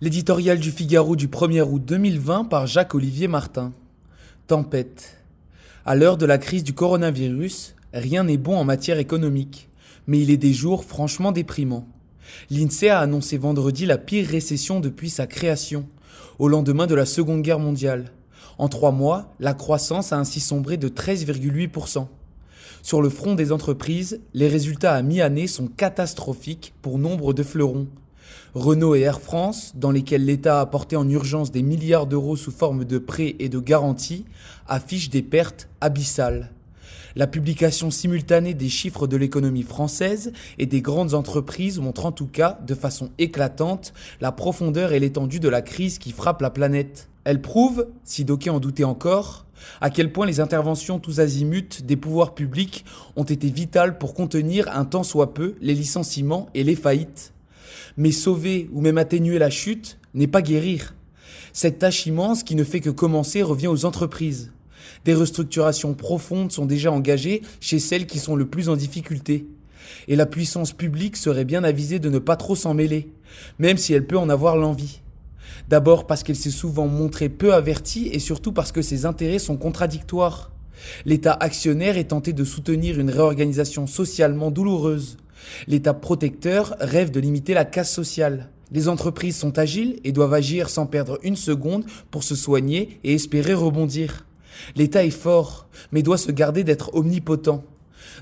L'éditorial du Figaro du 1er août 2020 par Jacques-Olivier Martin. Tempête. À l'heure de la crise du coronavirus, rien n'est bon en matière économique, mais il est des jours franchement déprimants. L'INSEE a annoncé vendredi la pire récession depuis sa création, au lendemain de la Seconde Guerre mondiale. En trois mois, la croissance a ainsi sombré de 13,8%. Sur le front des entreprises, les résultats à mi-année sont catastrophiques pour nombre de fleurons, Renault et Air France, dans lesquels l'État a apporté en urgence des milliards d'euros sous forme de prêts et de garanties, affichent des pertes abyssales. La publication simultanée des chiffres de l'économie française et des grandes entreprises montre en tout cas, de façon éclatante, la profondeur et l'étendue de la crise qui frappe la planète. Elle prouve, si d'aucuns en doutaient encore, à quel point les interventions tous azimuts des pouvoirs publics ont été vitales pour contenir un tant soit peu les licenciements et les faillites. Mais sauver ou même atténuer la chute n'est pas guérir. Cette tâche immense qui ne fait que commencer revient aux entreprises. Des restructurations profondes sont déjà engagées chez celles qui sont le plus en difficulté. Et la puissance publique serait bien avisée de ne pas trop s'en mêler, même si elle peut en avoir l'envie. D'abord parce qu'elle s'est souvent montrée peu avertie et surtout parce que ses intérêts sont contradictoires. L'État actionnaire est tenté de soutenir une réorganisation socialement douloureuse. L'État protecteur rêve de limiter la casse sociale. Les entreprises sont agiles et doivent agir sans perdre une seconde pour se soigner et espérer rebondir. L'État est fort, mais doit se garder d'être omnipotent.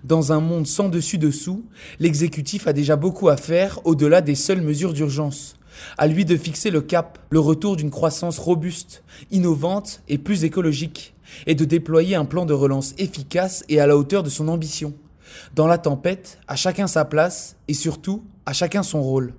Dans un monde sans dessus-dessous, l'exécutif a déjà beaucoup à faire au-delà des seules mesures d'urgence. À lui de fixer le cap, le retour d'une croissance robuste, innovante et plus écologique, et de déployer un plan de relance efficace et à la hauteur de son ambition. Dans la tempête, à chacun sa place et surtout, à chacun son rôle.